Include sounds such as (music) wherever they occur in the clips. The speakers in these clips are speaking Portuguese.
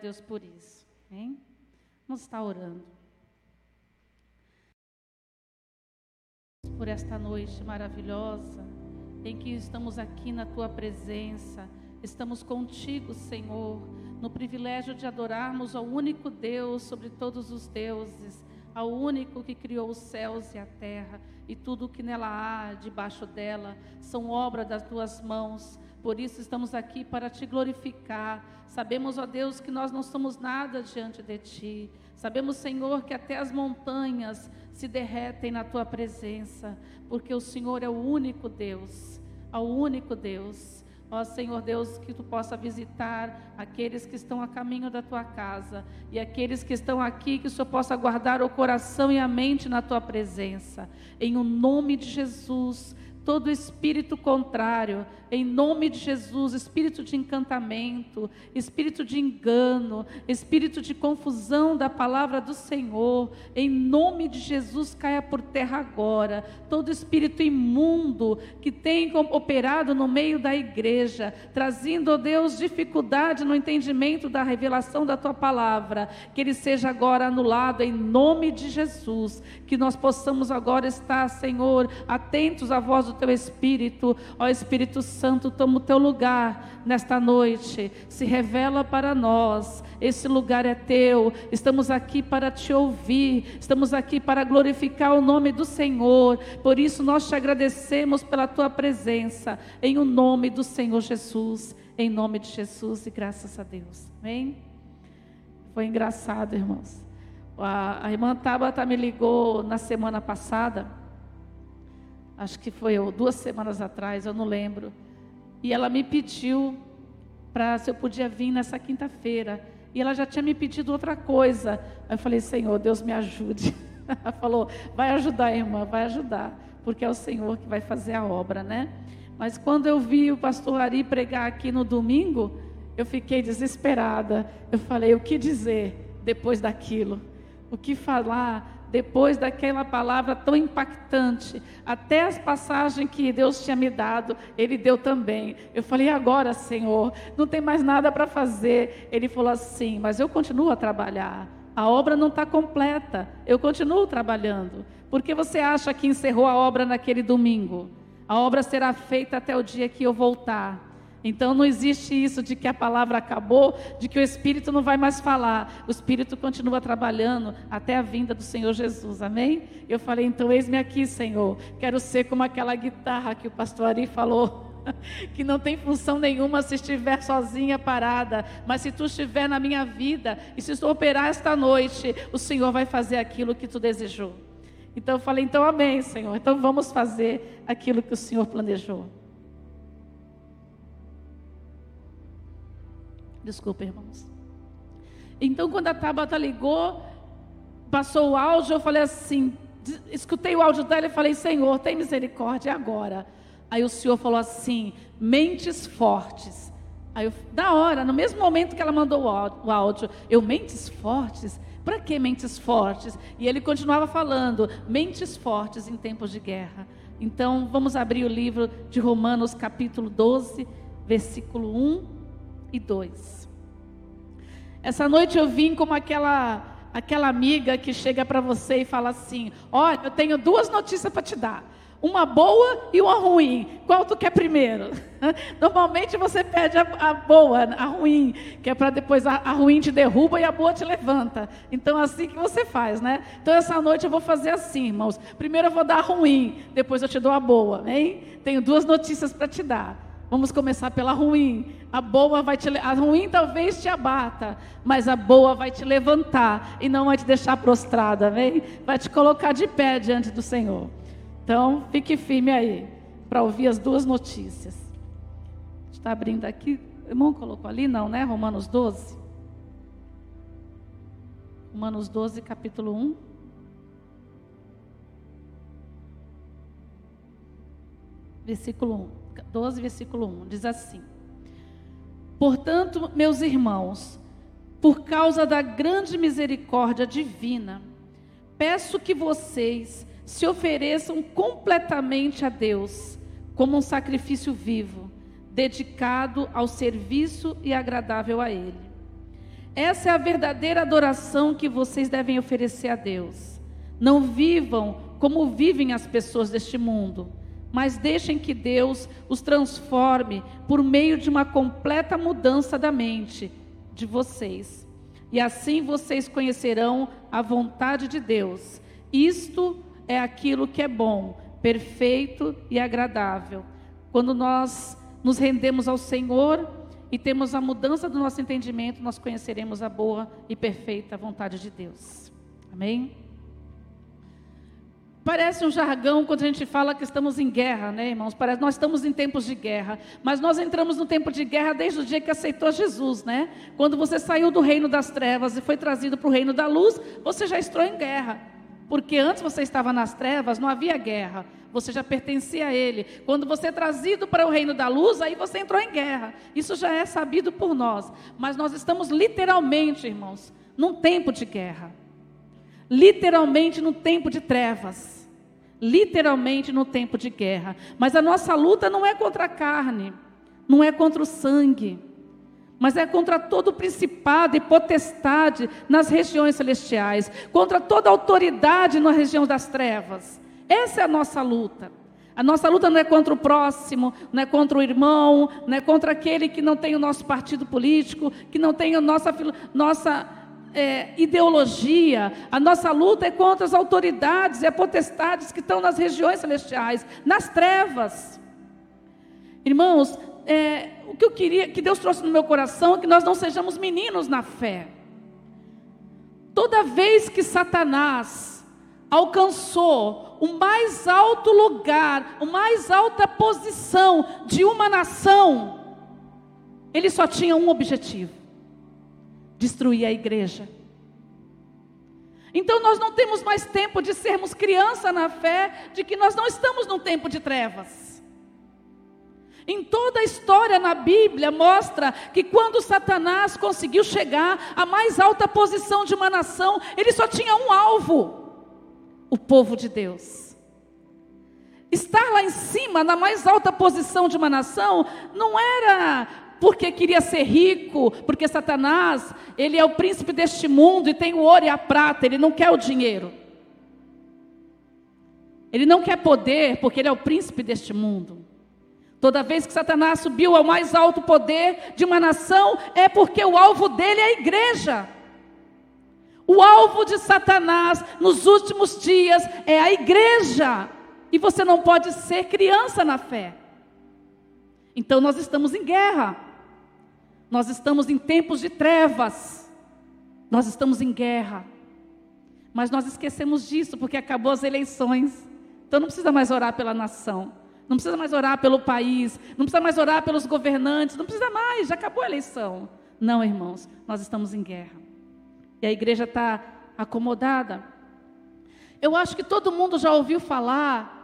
Deus por isso. Hein? Vamos estar orando. Por esta noite maravilhosa, em que estamos aqui na tua presença, estamos contigo, Senhor, no privilégio de adorarmos ao único Deus sobre todos os deuses, ao único que criou os céus e a terra e tudo o que nela há, debaixo dela, são obra das tuas mãos. Por isso estamos aqui para te glorificar. Sabemos, ó Deus, que nós não somos nada diante de ti. Sabemos, Senhor, que até as montanhas se derretem na tua presença, porque o Senhor é o único Deus, é o único Deus. Ó Senhor Deus, que tu possa visitar aqueles que estão a caminho da tua casa e aqueles que estão aqui, que o Senhor possa guardar o coração e a mente na tua presença. Em o nome de Jesus, todo espírito contrário, em nome de Jesus, espírito de encantamento, espírito de engano, espírito de confusão da palavra do Senhor, em nome de Jesus, caia por terra agora. Todo espírito imundo que tem operado no meio da igreja, trazendo, ó Deus, dificuldade no entendimento da revelação da tua palavra, que ele seja agora anulado em nome de Jesus, que nós possamos agora estar, Senhor, atentos à voz do teu Espírito, ó Espírito Santo, toma o teu lugar nesta noite, se revela para nós, esse lugar é teu, estamos aqui para te ouvir, estamos aqui para glorificar o nome do Senhor, por isso nós te agradecemos pela tua presença, em o nome do Senhor Jesus, em nome de Jesus e graças a Deus, amém? Foi engraçado, irmãos. A, a irmã Tabata me ligou na semana passada, acho que foi duas semanas atrás, eu não lembro. E ela me pediu para se eu podia vir nessa quinta-feira. E ela já tinha me pedido outra coisa. Aí eu falei, Senhor, Deus me ajude. (laughs) Ela falou, vai ajudar, irmã, vai ajudar, porque é o Senhor que vai fazer a obra, né? Mas quando eu vi o pastor Ari pregar aqui no domingo, eu fiquei desesperada. Eu falei, o que dizer depois daquilo? O que falar? depois daquela palavra tão impactante, até as passagens que Deus tinha me dado, Ele deu também. Eu falei, agora, Senhor, não tem mais nada para fazer. Ele falou assim, mas eu continuo a trabalhar. A obra não está completa, eu continuo trabalhando. Por que você acha que encerrou a obra naquele domingo? A obra será feita até o dia que eu voltar. Então não existe isso de que a palavra acabou, de que o Espírito não vai mais falar. O Espírito continua trabalhando até a vinda do Senhor Jesus. Amém? Eu falei, então eis-me aqui, Senhor. Quero ser como aquela guitarra que o pastor Ari falou. (laughs) Que não tem função nenhuma se estiver sozinha, parada, mas se tu estiver na minha vida e se tu operar esta noite, o Senhor vai fazer aquilo que tu desejou. Então eu falei, então amém, Senhor. Então vamos fazer aquilo que o Senhor planejou. Desculpa, irmãos. Então, quando a Tabata ligou, passou o áudio, eu falei assim, escutei o áudio dela e falei, Senhor, tem misericórdia agora. Aí o Senhor falou assim, mentes fortes. Aí eu, da hora, no mesmo momento que ela mandou o áudio, eu, mentes fortes? Para que mentes fortes? E ele continuava falando, mentes fortes em tempos de guerra. Então, vamos abrir o livro de Romanos, capítulo 12, versículo 1 e 2. Essa noite eu vim como aquela aquela amiga que chega para você e fala assim: "Olha, eu tenho duas notícias para te dar. Uma boa e uma ruim. Qual tu quer primeiro? (laughs) Normalmente você pede a, a boa, a ruim, que é para depois a, a, ruim te derruba e a boa te levanta. Então é assim que você faz, né? Então essa noite eu vou fazer assim, irmãos. Primeiro eu vou dar a ruim, depois eu te dou a boa, hein? Tenho duas notícias para te dar. Vamos começar pela ruim. A boa vai te a ruim talvez te abata, mas a boa vai te levantar e não vai te deixar prostrada, vem? Vai te colocar de pé diante do Senhor. Então, fique firme aí para ouvir as duas notícias. Está abrindo aqui. O irmão colocou ali não, né? Romanos 12. Romanos 12, capítulo 1. Versículo 1. 12, versículo 1, diz assim: Portanto, meus irmãos, por causa da grande misericórdia divina, peço que vocês se ofereçam completamente a Deus, como um sacrifício vivo, dedicado ao serviço e agradável a Ele. Essa é a verdadeira adoração que vocês devem oferecer a Deus. Não vivam como vivem as pessoas deste mundo, mas deixem que Deus os transforme por meio de uma completa mudança da mente de vocês. E assim vocês conhecerão a vontade de Deus. Isto é aquilo que é bom, perfeito e agradável. Quando nós nos rendemos ao Senhor e temos a mudança do nosso entendimento, nós conheceremos a boa e perfeita vontade de Deus. Amém? Parece um jargão quando a gente fala que estamos em guerra, né, irmãos? Parece nós estamos em tempos de guerra, mas nós entramos no tempo de guerra desde o dia que aceitou Jesus, né? Quando você saiu do reino das trevas e foi trazido para o reino da luz, você já entrou em guerra. Porque antes você estava nas trevas, não havia guerra você já pertencia a Ele. Quando você é trazido para o reino da luz, aí você entrou em guerra. Isso já é sabido por nós. Mas nós estamos literalmente, irmãos, num tempo de guerra. Literalmente no tempo de trevas. Literalmente no tempo de guerra. Mas a nossa luta não é contra a carne, não é contra o sangue mas é contra todo principado e potestade nas regiões celestiais, contra toda autoridade na região das trevas. Essa é a nossa luta. A nossa luta não é contra o próximo, não é contra o irmão, não é contra aquele que não tem o nosso partido político, que não tem a nossa, nossa é, ideologia. A nossa luta é contra as autoridades e potestades que estão nas regiões celestiais, nas trevas. Irmãos, é, o que eu queria, que Deus trouxe no meu coração é que nós não sejamos meninos na fé. Toda vez que Satanás alcançou o mais alto lugar, a mais alta posição de uma nação, ele só tinha um objetivo: destruir a igreja. Então nós não temos mais tempo de sermos criança na fé, de que nós não estamos num tempo de trevas. Em toda a história na Bíblia mostra que quando Satanás conseguiu chegar à mais alta posição de uma nação, ele só tinha um alvo: o povo de Deus. Estar lá em cima, na mais alta posição de uma nação, não era porque queria ser rico, porque Satanás, ele é o príncipe deste mundo e tem o ouro e a prata, ele não quer o dinheiro. Ele não quer poder, porque ele é o príncipe deste mundo. Toda vez que Satanás subiu ao mais alto poder de uma nação, é porque o alvo dele é a igreja. O alvo de Satanás nos últimos dias é a igreja. E você não pode ser criança na fé. Então nós estamos em guerra. Nós estamos em tempos de trevas. Nós estamos em guerra. Mas nós esquecemos disso porque acabou as eleições. Então não precisa mais orar pela nação. Não precisa mais orar pelo país. Não precisa mais orar pelos governantes. Não precisa mais. Já acabou a eleição. Não, irmãos. Nós estamos em guerra e a igreja está acomodada. Eu acho que todo mundo já ouviu falar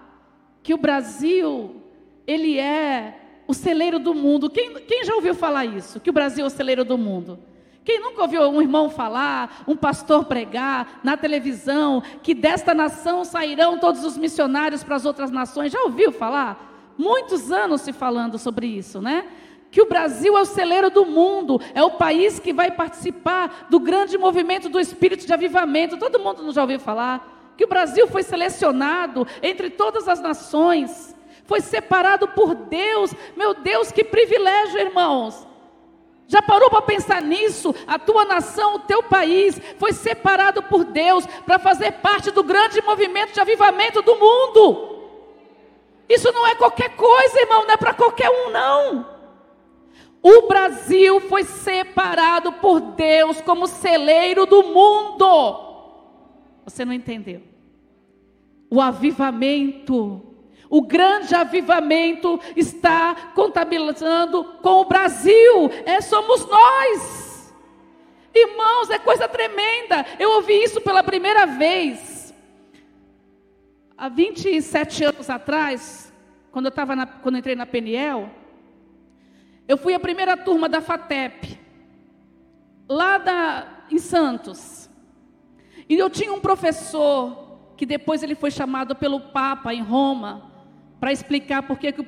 que o Brasil, ele é o celeiro do mundo. Quem, quem já ouviu falar isso? Que o Brasil é o celeiro do mundo? Quem nunca ouviu um irmão falar, um pastor pregar na televisão, que desta nação sairão todos os missionários para as outras nações? Já ouviu falar? Muitos anos se falando sobre isso, né? que o Brasil é o celeiro do mundo, é o país que vai participar do grande movimento do espírito de avivamento. Todo mundo já ouviu falar que o Brasil foi selecionado entre todas as nações, foi separado por Deus. Meu Deus, que privilégio, irmãos! Já parou para pensar nisso? A tua nação, o teu país foi separado por Deus para fazer parte do grande movimento de avivamento do mundo. Isso não é qualquer coisa, irmão, não é para qualquer um, não. O Brasil foi separado por Deus como celeiro do mundo. Você não entendeu? O avivamento, o grande avivamento está contabilizando com o Brasil. É somos nós. Irmãos, é coisa tremenda. Eu ouvi isso pela primeira vez. Há 27 anos atrás, quando eu, tava na, quando eu entrei na Peniel, eu fui a primeira turma da FATEP, lá da, em Santos. E eu tinha um professor, que depois ele foi chamado pelo Papa em Roma, para explicar por que, que o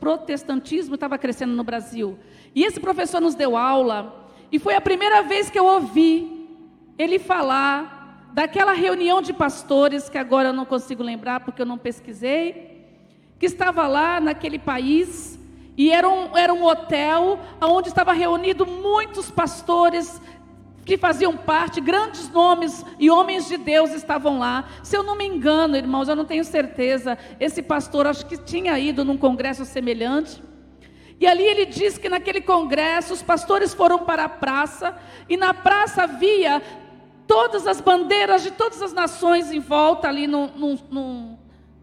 protestantismo estava crescendo no Brasil. E esse professor nos deu aula, E foi a primeira vez que eu ouvi ele falar daquela reunião de pastores, que agora eu não consigo lembrar porque eu não pesquisei, que estava lá naquele país, e era um, era um hotel onde estava reunido muitos pastores que faziam parte, grandes nomes e homens de Deus estavam lá. Se eu não me engano, irmãos, eu não tenho certeza, esse pastor acho que tinha ido num congresso semelhante. E ali ele diz que naquele congresso os pastores foram para a praça e na praça havia todas as bandeiras de todas as nações em volta ali no,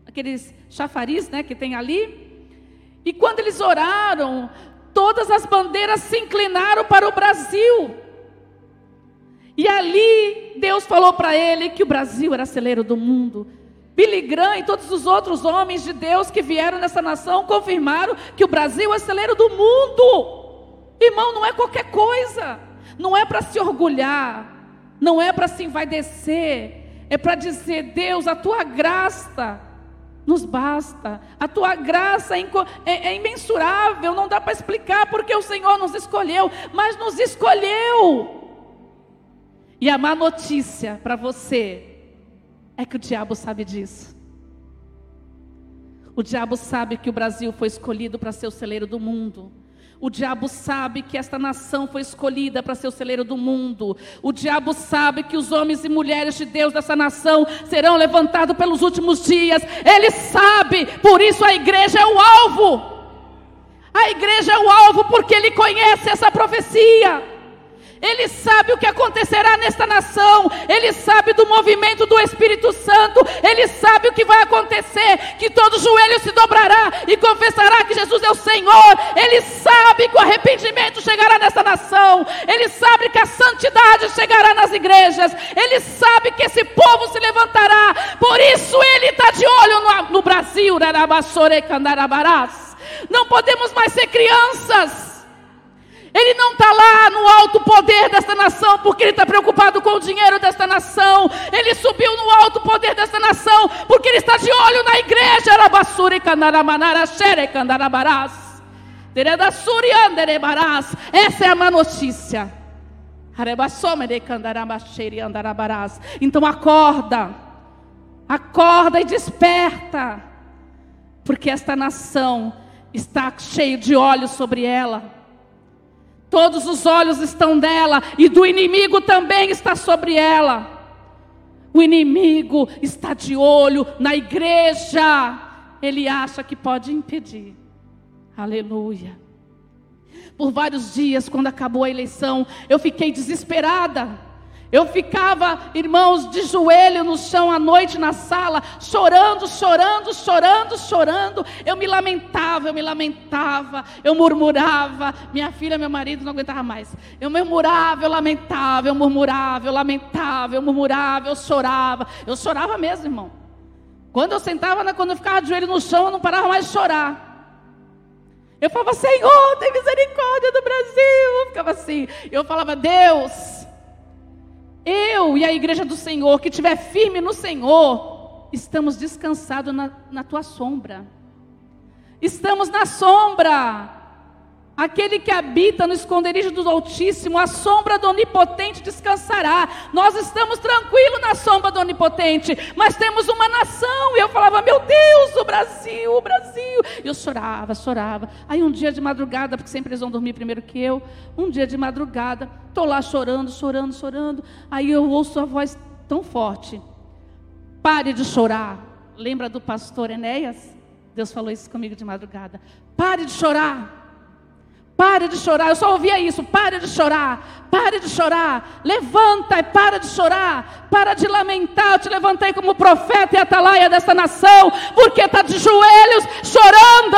aqueles chafariz, né, que tem ali. E quando eles oraram, todas as bandeiras se inclinaram para o Brasil. E ali Deus falou para ele que o Brasil era celeiro do mundo. Billy Graham e todos os outros homens de Deus que vieram nessa nação confirmaram que o Brasil é celeiro do mundo. Irmão, não é qualquer coisa. Não é para se orgulhar. Não é para se envaidecer. É para dizer, Deus, a tua graça nos basta. A tua graça é, é, é imensurável. Não dá para explicar porque o Senhor nos escolheu. Mas nos escolheu. E a má notícia para você é que o diabo sabe disso. O diabo sabe que o Brasil foi escolhido para ser o celeiro do mundo. O diabo sabe que esta nação foi escolhida para ser o celeiro do mundo. O diabo sabe que os homens e mulheres de Deus dessa nação serão levantados pelos últimos dias. Ele sabe, por isso a igreja é o alvo. A igreja é o alvo porque ele conhece essa profecia. Ele sabe o que acontecerá nesta nação, ele sabe do movimento do Espírito Santo, ele sabe o que vai acontecer, que todo joelho se dobrará e confessará que Jesus é o Senhor. Ele sabe que o arrependimento chegará nesta nação, ele sabe que a santidade chegará nas igrejas, ele sabe que esse povo se levantará. Por isso ele está de olho no, no Brasil, Não podemos mais ser crianças. Ele não está lá no alto poder desta nação porque ele está preocupado com o dinheiro desta nação. Ele subiu no alto poder desta nação porque ele está de olho na igreja. Essa é a má notícia. Então acorda, acorda e desperta, porque esta nação está cheia de olhos sobre ela. Todos os olhos estão dela e do inimigo também está sobre ela. O inimigo está de olho na igreja. Ele acha que pode impedir. Aleluia. Por vários dias, quando acabou a eleição, eu fiquei desesperada. Eu ficava, irmãos, de joelho no chão à noite na sala, chorando, chorando, chorando, chorando. Eu me lamentava, eu me lamentava, eu murmurava. Minha filha, meu marido não aguentava mais. Eu murmurava, eu lamentava, eu murmurava, eu lamentava, eu murmurava, eu chorava. Eu chorava mesmo, irmão. Quando eu sentava, quando eu ficava de joelho no chão, eu não parava mais de chorar. Eu falava, Senhor, tem misericórdia do Brasil. Eu ficava assim. Eu falava, Deus eu e a igreja do Senhor, que estiver firme no Senhor, estamos descansados na, na tua sombra. Estamos na sombra. Aquele que habita no esconderijo do Altíssimo, a sombra do Onipotente descansará. Nós estamos tranquilos na sombra do Onipotente, mas temos uma nação. E eu falava, meu Deus, o Brasil, o Brasil. E eu chorava, chorava. Aí um dia de madrugada, porque sempre eles vão dormir primeiro que eu, um dia de madrugada, estou lá chorando, chorando, chorando. Aí eu ouço a voz tão forte: pare de chorar. Lembra do pastor Enéas? Deus falou isso comigo de madrugada. Pare de chorar. Pare de chorar, eu só ouvia isso. Pare de chorar, pare de chorar. Levanta e para de chorar. Para de lamentar. Eu te levantei como profeta e atalaia desta nação, porque está de joelhos chorando.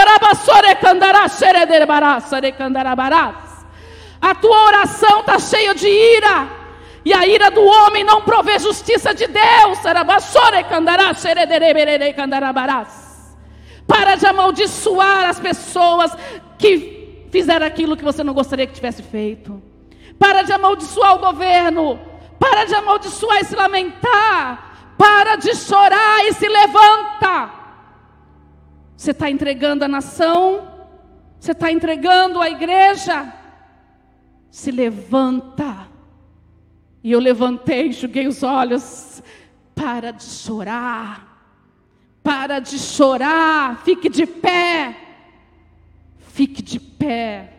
A tua oração está cheia de ira. E a ira do homem não provê justiça de Deus. Para de amaldiçoar as pessoas que fizeram aquilo que você não gostaria que tivesse feito. Para de amaldiçoar o governo. Para de amaldiçoar e se lamentar. Para de chorar e se levanta. Você está entregando a nação. Você está entregando a igreja. se levanta. E eu levantei, enxuguei os olhos. Para de chorar. Para de chorar. Fique de pé. Fique de pé.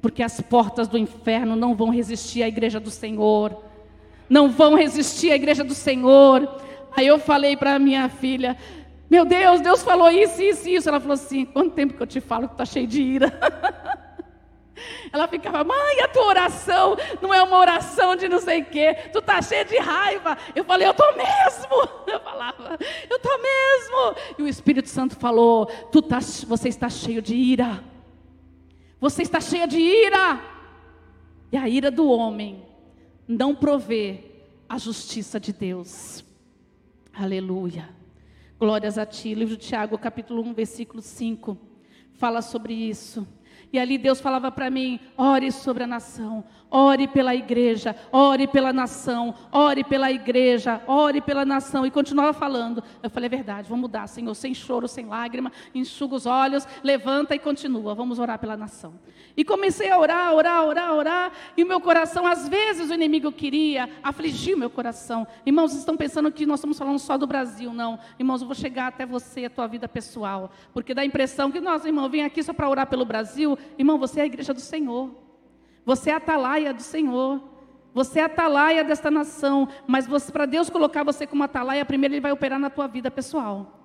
Porque as portas do inferno não vão resistir à igreja do Senhor. Não vão resistir à igreja do Senhor. Aí eu falei para minha filha: Meu Deus, Deus falou isso, isso, isso. Ela falou assim: Quanto tempo que eu te falo que está cheio de ira? (laughs) Ela ficava, mãe, a tua oração não é uma oração de não sei o quê, tu está cheia de raiva. Eu falei, eu estou mesmo. (laughs) Eu falava, eu estou mesmo. E o Espírito Santo falou, tu tá, você está cheio de ira. Você está cheia de ira. E a ira do homem não provê a justiça de Deus. Aleluia. Glórias a ti. Livro de Tiago, capítulo 1, versículo 5, fala sobre isso. E ali Deus falava para mim: ore sobre a nação, ore pela igreja, ore pela nação, ore pela igreja, ore pela nação. E continuava falando. Eu falei: é verdade, vamos mudar, Senhor, sem choro, sem lágrima, enxuga os olhos, levanta e continua, vamos orar pela nação. E comecei a orar, orar, orar, orar, e o meu coração, às vezes o inimigo queria afligir meu coração. Irmãos, estão pensando que nós estamos falando só do Brasil, não. Irmãos, eu vou chegar até você, a tua vida pessoal, porque dá a impressão que nós, irmão, vem aqui só para orar pelo Brasil. Irmão, você é a igreja do Senhor. Você é atalaia do Senhor. Você é atalaia desta nação. Mas para Deus colocar você como atalaia, primeiro Ele vai operar na tua vida pessoal.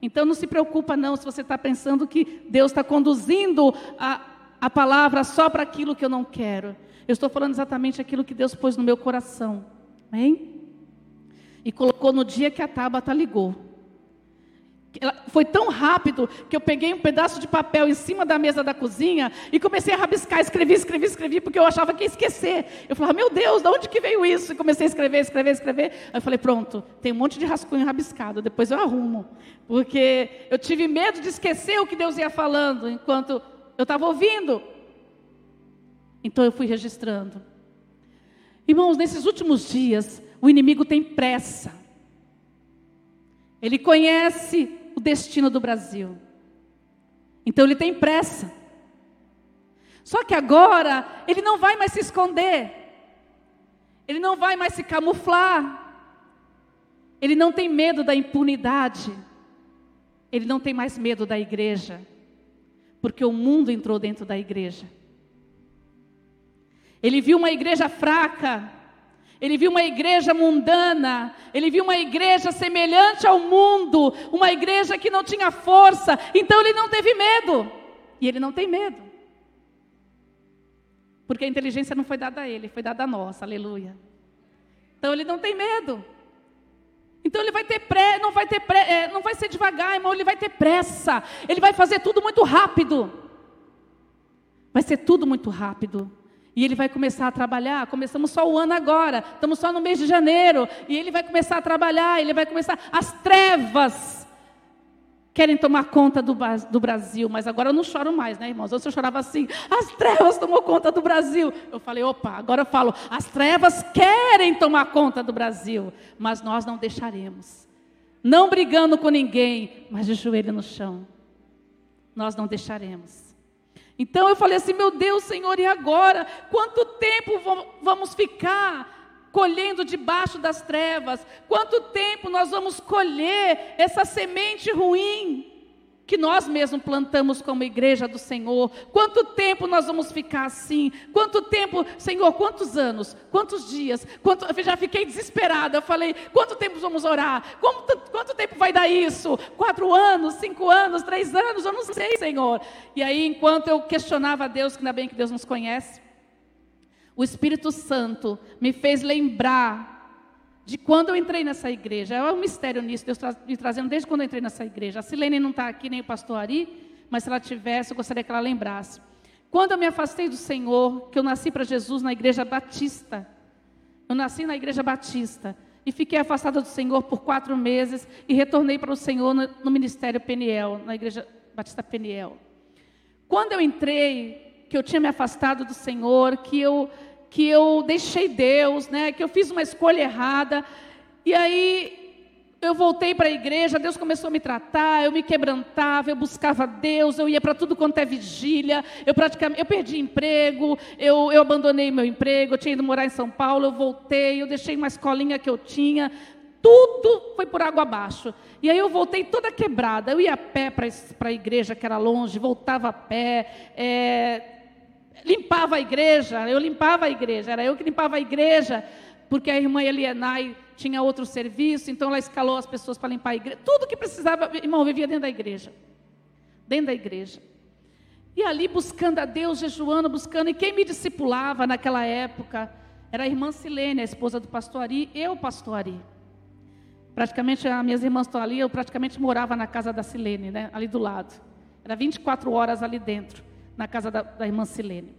Então não se preocupa não se você está pensando que Deus está conduzindo a, a palavra só para aquilo que eu não quero. Eu estou falando exatamente aquilo que Deus pôs no meu coração. Amém? E colocou no dia que a Tabata ligou. Foi tão rápido que eu peguei um pedaço de papel em cima da mesa da cozinha e comecei a rabiscar, escrevi, escrevi, escrevi, porque eu achava que ia esquecer. Eu falava, meu Deus, de onde que veio isso? E comecei a escrever, escrever, escrever. Aí eu falei, pronto, tem um monte de rascunho rabiscado, depois eu arrumo. Porque eu tive medo de esquecer o que Deus ia falando enquanto eu estava ouvindo. Então eu fui registrando. Irmãos, nesses últimos dias, o inimigo tem pressa. Ele conhece o destino do Brasil. Então ele tem pressa. Só que agora ele não vai mais se esconder. Ele não vai mais se camuflar. Ele não tem medo da impunidade. Ele não tem mais medo da igreja. Porque o mundo entrou dentro da igreja. Ele viu uma igreja fraca, ele viu uma igreja mundana, ele viu uma igreja semelhante ao mundo, uma igreja que não tinha força, então ele não teve medo. E ele não tem medo. Porque a inteligência não foi dada a ele, foi dada a nós, aleluia. Então ele não tem medo. Então ele vai ter pré, não vai ter pré, é, não vai ser devagar, irmão, ele vai ter pressa. Ele vai fazer tudo muito rápido. Vai ser tudo muito rápido. E ele vai começar a trabalhar. Começamos só o ano agora, estamos só no mês de janeiro. E ele vai começar a trabalhar, ele vai começar. As trevas querem tomar conta do, do Brasil, mas agora eu não choro mais, né, irmãos? Antes eu chorava assim: as trevas tomou conta do Brasil. Eu falei: opa, agora eu falo: as trevas querem tomar conta do Brasil, mas nós não deixaremos. Não brigando com ninguém, mas de joelho no chão. Nós não deixaremos. Então eu falei assim: meu Deus, Senhor, e agora? Quanto tempo vamos ficar colhendo debaixo das trevas? Quanto tempo nós vamos colher essa semente ruim? Que nós mesmos plantamos como igreja do Senhor. Quanto tempo nós vamos ficar assim? Quanto tempo, Senhor, quantos anos? Quantos dias? Quanto, eu já fiquei desesperada. Eu falei, quanto tempo vamos orar? Quanto, quanto tempo vai dar isso? Quatro anos, cinco anos, três anos? Eu não sei, Senhor. E aí, enquanto eu questionava a Deus, que ainda bem que Deus nos conhece, o Espírito Santo me fez lembrar de quando eu entrei nessa igreja. É um mistério nisso, Deus me trazendo desde quando eu entrei nessa igreja. A Silene não está aqui, nem o pastor Ari, mas se ela tivesse, eu gostaria que ela lembrasse. Quando eu me afastei do Senhor, que eu nasci para Jesus na igreja batista, eu nasci na igreja batista e fiquei afastada do Senhor por quatro meses e retornei para o Senhor no, no ministério Peniel, na igreja batista Peniel. Quando eu entrei, que eu tinha me afastado do Senhor, que eu que eu deixei Deus, né, que eu fiz uma escolha errada. E aí eu voltei para a igreja, Deus começou a me tratar, eu me quebrantava, eu buscava Deus, eu ia para tudo quanto é vigília, eu praticamente, eu perdi emprego, eu, eu abandonei meu emprego, eu tinha ido morar em São Paulo, eu voltei, eu deixei uma escolinha que eu tinha, tudo foi por água abaixo. E aí eu voltei toda quebrada. Eu ia a pé para a igreja, que era longe, voltava a pé, é, limpava a igreja, eu limpava a igreja, era eu que limpava a igreja, porque a irmã Elienay tinha outro serviço, então ela escalou as pessoas para limpar a igreja. Tudo que precisava, irmão, vivia dentro da igreja. Dentro da igreja. E ali buscando a Deus, jejuando, buscando. E quem me discipulava naquela época era a irmã Silene, a esposa do pastor Ari, eu, pastor Ari. Praticamente, as minhas irmãs estão ali, eu praticamente morava na casa da Silene, né, ali do lado. Era 24 horas ali dentro, na casa da, da irmã Silene.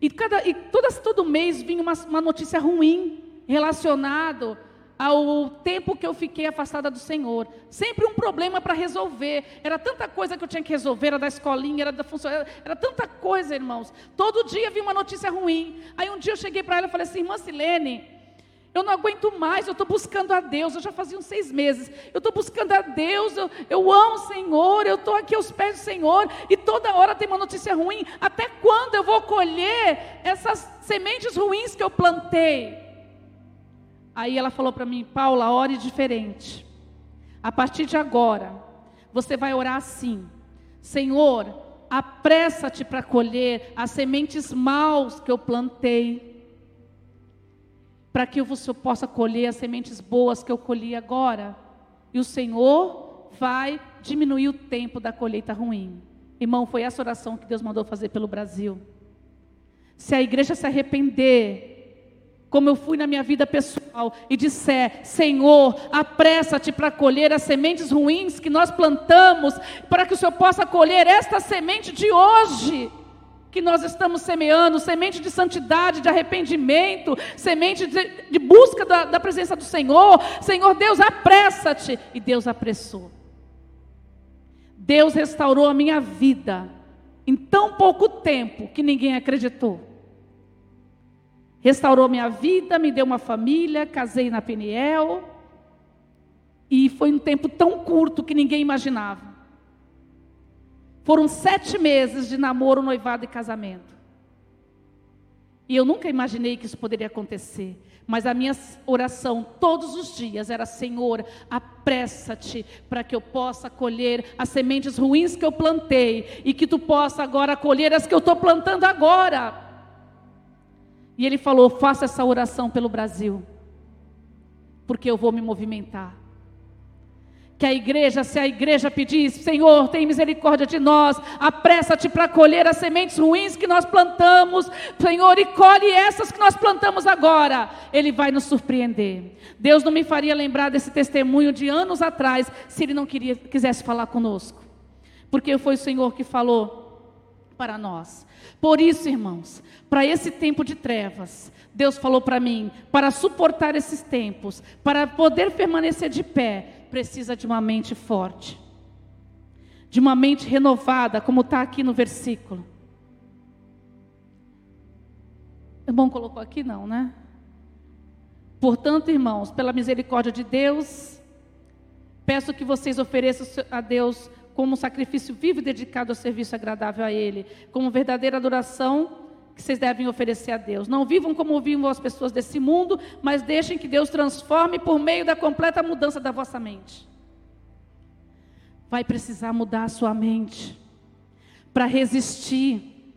E, cada, e todas, todo mês vinha uma, uma notícia ruim relacionado ao tempo que eu fiquei afastada do Senhor. Sempre um problema para resolver. Era tanta coisa que eu tinha que resolver, era da escolinha, era da função, era, era tanta coisa, irmãos. Todo dia vinha uma notícia ruim. Aí um dia eu cheguei para ela e falei assim, irmã Silene, eu não aguento mais, eu estou buscando a Deus. Eu já fazia uns seis meses. Eu estou buscando a Deus, eu, eu amo o Senhor, eu estou aqui aos pés do Senhor, e toda hora tem uma notícia ruim. Até quando eu vou colher essas sementes ruins que eu plantei? Aí ela falou para mim, Paula, ore diferente. A partir de agora, você vai orar assim: Senhor, apressa-te para colher as sementes maus que eu plantei, para que você possa colher as sementes boas que eu colhi agora. E o Senhor vai diminuir o tempo da colheita ruim. Irmão, foi essa oração que Deus mandou fazer pelo Brasil. Se a igreja se arrepender, como eu fui na minha vida pessoal e disser: Senhor, apressa-te para colher as sementes ruins que nós plantamos, para que o Senhor possa colher esta semente de hoje. Que nós estamos semeando, semente de santidade, de arrependimento, semente de, de busca da, da presença do Senhor. Senhor Deus, apressa-te. E Deus apressou. Deus restaurou a minha vida em tão pouco tempo que ninguém acreditou. Restaurou minha vida, me deu uma família, casei na Peniel. E foi um tempo tão curto que ninguém imaginava. Foram sete meses de namoro, noivado e casamento. E eu nunca imaginei que isso poderia acontecer. Mas a minha oração todos os dias era: Senhor, apressa-te para que eu possa colher as sementes ruins que eu plantei e que tu possa agora colher as que eu estou plantando agora. E ele falou: faça essa oração pelo Brasil, porque eu vou me movimentar. Que a igreja, se a igreja pedir, Senhor, tem misericórdia de nós, apressa-te para colher as sementes ruins que nós plantamos, Senhor, e colhe essas que nós plantamos agora. Ele vai nos surpreender. Deus não me faria lembrar desse testemunho de anos atrás, se Ele não queria, quisesse falar conosco, porque foi o Senhor que falou para nós. Por isso, irmãos, para esse tempo de trevas, Deus falou para mim, para suportar esses tempos, para poder permanecer de pé, precisa de uma mente forte, de uma mente renovada, como está aqui no versículo. Irmão colocou aqui não, né? Portanto, irmãos, pela misericórdia de Deus, peço que vocês ofereçam a Deus como um sacrifício vivo e dedicado ao serviço agradável a Ele, como verdadeira adoração que vocês devem oferecer a Deus. Não vivam como vivem as pessoas desse mundo, mas deixem que Deus transforme por meio da completa mudança da vossa mente. Vai precisar mudar a sua mente para resistir.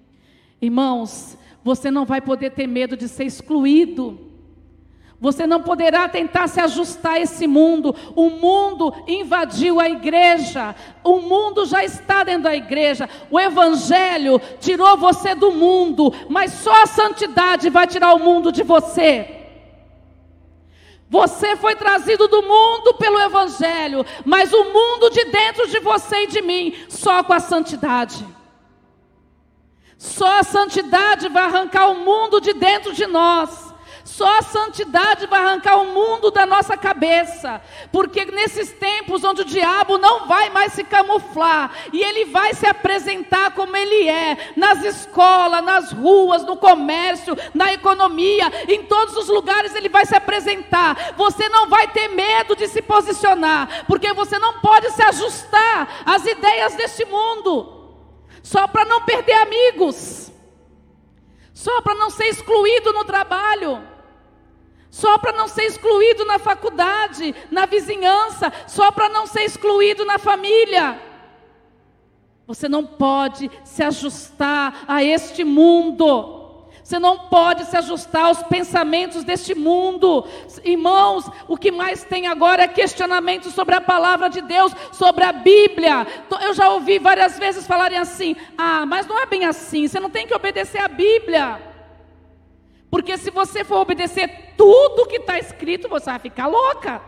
Irmãos, você não vai poder ter medo de ser excluído. Você não poderá tentar se ajustar a esse mundo. O mundo invadiu a igreja. O mundo já está dentro da igreja. O evangelho tirou você do mundo, mas só a santidade vai tirar o mundo de você. Você foi trazido do mundo pelo Evangelho, mas o mundo de dentro de você e de mim, só com a santidade. Só a santidade vai arrancar o mundo de dentro de nós. Só a santidade vai arrancar o mundo da nossa cabeça. Porque nesses tempos onde o diabo não vai mais se camuflar e ele vai se apresentar como ele é, nas escolas, nas ruas, no comércio, na economia, em todos os lugares ele vai se apresentar. Você não vai ter medo de se posicionar, porque você não pode se ajustar às ideias deste mundo. Só para não perder amigos só para não ser excluído no trabalho, só para não ser excluído na faculdade, na vizinhança, só para não ser excluído na família. Você não pode se ajustar a este mundo. Você não pode se ajustar aos pensamentos deste mundo. Irmãos, o que mais tem agora é questionamento sobre a palavra de Deus, sobre a Bíblia. Eu já ouvi várias vezes falarem assim: ah, mas não é bem assim, você não tem que obedecer a Bíblia. Porque se você for obedecer tudo que está escrito, você vai ficar louca.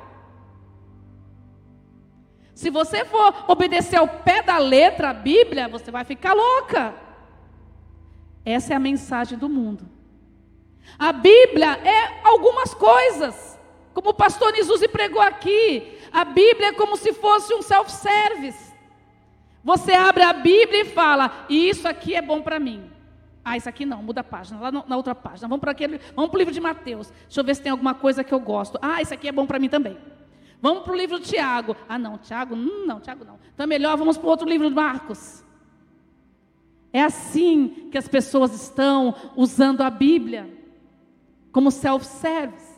Se você for obedecer ao pé da letra a Bíblia, você vai ficar louca. Essa é a mensagem do mundo. A Bíblia é algumas coisas, como o pastor Nizuzi pregou aqui. A Bíblia é como se fosse um self-service. Você abre a Bíblia e fala: Isso aqui é bom para mim. Ah, isso aqui não, muda a página, lá na outra página. Vamos para aquele, vamos para o livro de Mateus. Deixa eu ver se tem alguma coisa que eu gosto. Ah, isso aqui é bom para mim também. Vamos para o livro de Tiago. Ah, não, Tiago, hum, não, Tiago não. Então é melhor, vamos para o outro livro de Marcos. É assim que as pessoas estão usando a Bíblia como self-service.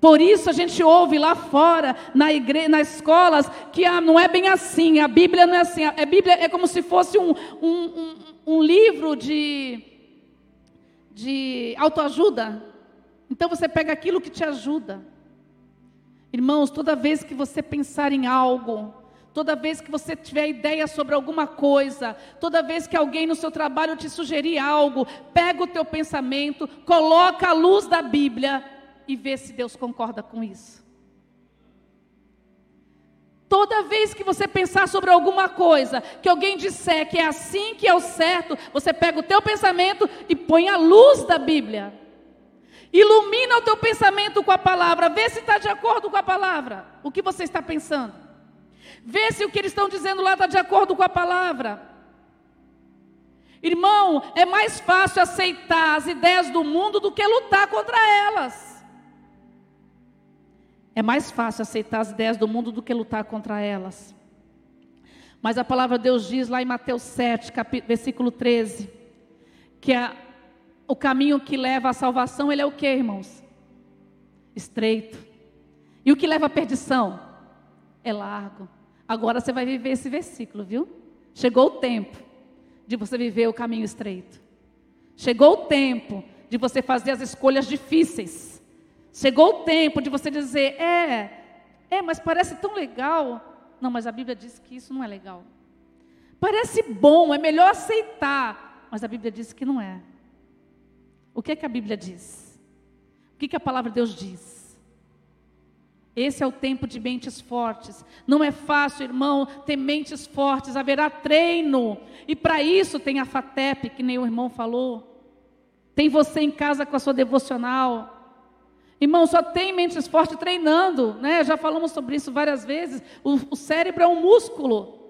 Por isso a gente ouve lá fora, na nas escolas, que ah, não é bem assim, a Bíblia não é assim. A Bíblia é como se fosse um, um, um, um livro de, de autoajuda. Então você pega aquilo que te ajuda. Irmãos, toda vez que você pensar em algo, Toda vez que você tiver ideia sobre alguma coisa, toda vez que alguém no seu trabalho te sugerir algo, pega o teu pensamento, coloca a luz da Bíblia e vê se Deus concorda com isso. Toda vez que você pensar sobre alguma coisa, que alguém disser que é assim que é o certo, você pega o teu pensamento e põe a luz da Bíblia. Ilumina o teu pensamento com a palavra, vê se está de acordo com a palavra. O que você está pensando? Vê se o que eles estão dizendo lá está de acordo com a palavra. Irmão, é mais fácil aceitar as ideias do mundo do que lutar contra elas. É mais fácil aceitar as ideias do mundo do que lutar contra elas. Mas a palavra de Deus diz lá em Mateus 7, versículo 13, que a, o caminho que leva à salvação, ele é o que, irmãos? Estreito. E o que leva à perdição? É largo. Agora você vai viver esse versículo, viu? Chegou o tempo de você viver o caminho estreito. Chegou o tempo de você fazer as escolhas difíceis. Chegou o tempo de você dizer: é, é, mas parece tão legal. Não, mas a Bíblia diz que isso não é legal. Parece bom, é melhor aceitar. Mas a Bíblia diz que não é. O que é que a Bíblia diz? O que, que a palavra de Deus diz? Esse é o tempo de mentes fortes. Não é fácil, irmão, ter mentes fortes, haverá treino. E para isso tem a FATEP, que nem o irmão falou. Tem você em casa com a sua devocional. Irmão, só tem mentes fortes treinando, né? Já falamos sobre isso várias vezes. O, o cérebro é um músculo.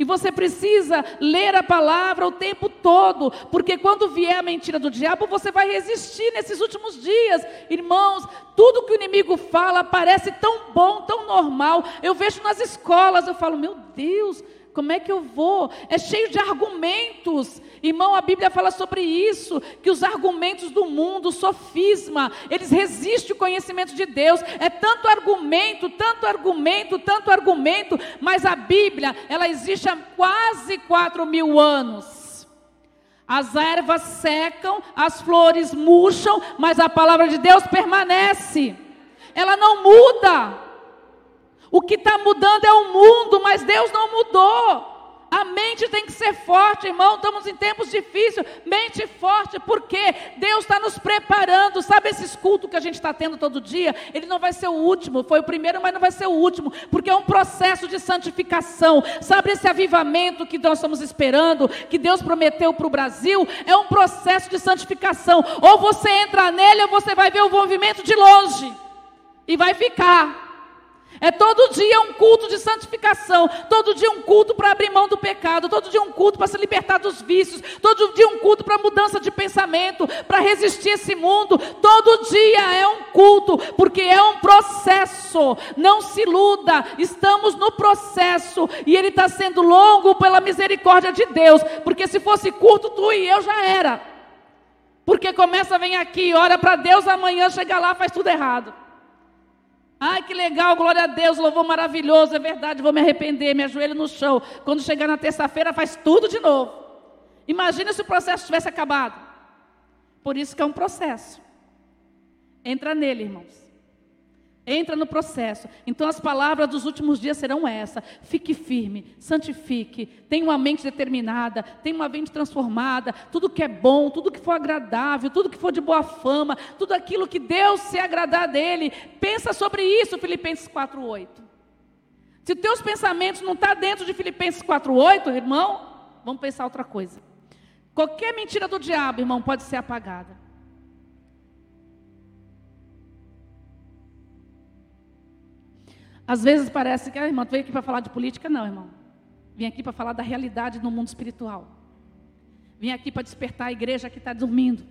E você precisa ler a palavra o tempo todo, porque quando vier a mentira do diabo, você vai resistir nesses últimos dias. Irmãos, tudo que o inimigo fala parece tão bom, tão normal. Eu vejo nas escolas, eu falo, meu Deus, como é que eu vou? É cheio de argumentos. Irmão, a Bíblia fala sobre isso, que os argumentos do mundo, o sofisma, eles resistem ao conhecimento de Deus. É tanto argumento, tanto argumento, tanto argumento, mas a Bíblia, ela existe há quase quatro mil anos. As ervas secam, as flores murcham, mas a palavra de Deus permanece. Ela não muda. O que está mudando é o mundo, mas Deus não mudou. A mente tem que ser forte, irmão. Estamos em tempos difíceis. Mente forte, porque Deus está nos preparando. Sabe esses cultos que a gente está tendo todo dia? Ele não vai ser o último. Foi o primeiro, mas não vai ser o último, porque é um processo de santificação. Sabe esse avivamento que nós estamos esperando, que Deus prometeu para o Brasil? É um processo de santificação. Ou você entra nele, ou você vai ver o movimento de longe e vai ficar. É todo dia um culto de santificação, todo dia um culto para abrir mão do pecado, todo dia um culto para se libertar dos vícios, todo dia um culto para mudança de pensamento, para resistir esse mundo. Todo dia é um culto, porque é um processo. Não se iluda, estamos no processo e ele está sendo longo pela misericórdia de Deus, porque se fosse curto, tu e eu já era. Porque começa, vem aqui, ora para Deus, amanhã chega lá, faz tudo errado. Ai, que legal, glória a Deus, louvor maravilhoso, é verdade, vou me arrepender, me ajoelho no chão. Quando chegar na terça-feira, faz tudo de novo. Imagina se o processo tivesse acabado. Por isso que é um processo. Entra nele, irmãos. Entra no processo. Então as palavras dos últimos dias serão essa: fique firme, santifique, tenha uma mente determinada, tenha uma mente transformada, tudo que é bom, tudo que for agradável, tudo que for de boa fama, tudo aquilo que Deus se agradar dele. Pensa sobre isso, Filipenses 4:8. Se teus pensamentos não estão tá dentro de Filipenses 4:8, irmão, vamos pensar outra coisa. Qualquer mentira do diabo, irmão, pode ser apagada. Às vezes parece que, ah, irmão, tu veio aqui para falar de política? Não, irmão. Vim aqui para falar da realidade no mundo espiritual. Vim aqui para despertar a igreja que está dormindo.